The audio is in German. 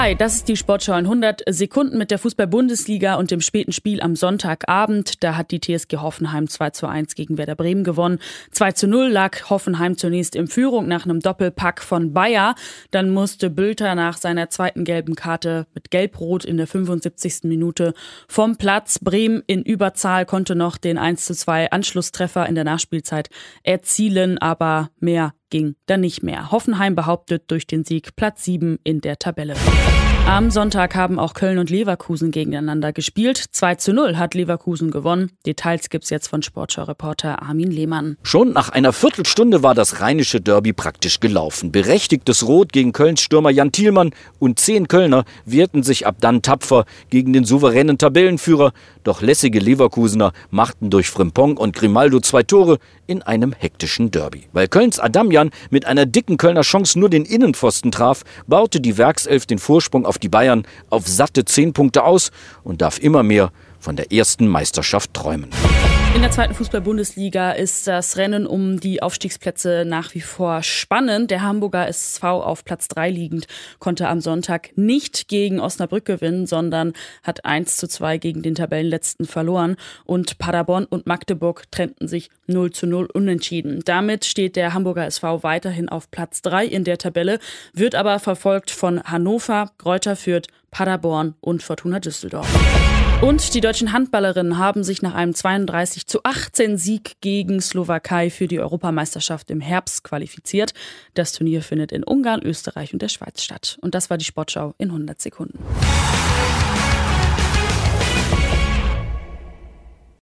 Hi, das ist die Sportschau in 100 Sekunden mit der Fußball-Bundesliga und dem späten Spiel am Sonntagabend. Da hat die TSG Hoffenheim 2 zu 1 gegen Werder Bremen gewonnen. 2 zu 0 lag Hoffenheim zunächst in Führung nach einem Doppelpack von Bayer. Dann musste Bülter nach seiner zweiten gelben Karte mit Gelb-Rot in der 75. Minute vom Platz. Bremen in Überzahl konnte noch den 1 zu 2 Anschlusstreffer in der Nachspielzeit erzielen, aber mehr ging dann nicht mehr. Hoffenheim behauptet durch den Sieg Platz 7 in der Tabelle. Am Sonntag haben auch Köln und Leverkusen gegeneinander gespielt. 2 zu 0 hat Leverkusen gewonnen. Details gibt's jetzt von Sportschau-Reporter Armin Lehmann. Schon nach einer Viertelstunde war das rheinische Derby praktisch gelaufen. Berechtigtes Rot gegen Kölns Stürmer Jan Thielmann und zehn Kölner wehrten sich ab dann tapfer gegen den souveränen Tabellenführer. Doch lässige Leverkusener machten durch Frimpong und Grimaldo zwei Tore in einem hektischen Derby. Weil Kölns Adamian mit einer dicken Kölner Chance nur den Innenpfosten traf, baute die Werkself den Vorsprung auf die Bayern auf satte zehn Punkte aus und darf immer mehr von der ersten Meisterschaft träumen. In der zweiten Fußball-Bundesliga ist das Rennen um die Aufstiegsplätze nach wie vor spannend. Der Hamburger SV auf Platz 3 liegend konnte am Sonntag nicht gegen Osnabrück gewinnen, sondern hat 1 zu 2 gegen den Tabellenletzten verloren. Und Paderborn und Magdeburg trennten sich 0 zu 0 unentschieden. Damit steht der Hamburger SV weiterhin auf Platz 3 in der Tabelle, wird aber verfolgt von Hannover, Kräuter Fürth, Paderborn und Fortuna Düsseldorf. Und die deutschen Handballerinnen haben sich nach einem 32 zu 18 Sieg gegen Slowakei für die Europameisterschaft im Herbst qualifiziert. Das Turnier findet in Ungarn, Österreich und der Schweiz statt. Und das war die Sportschau in 100 Sekunden.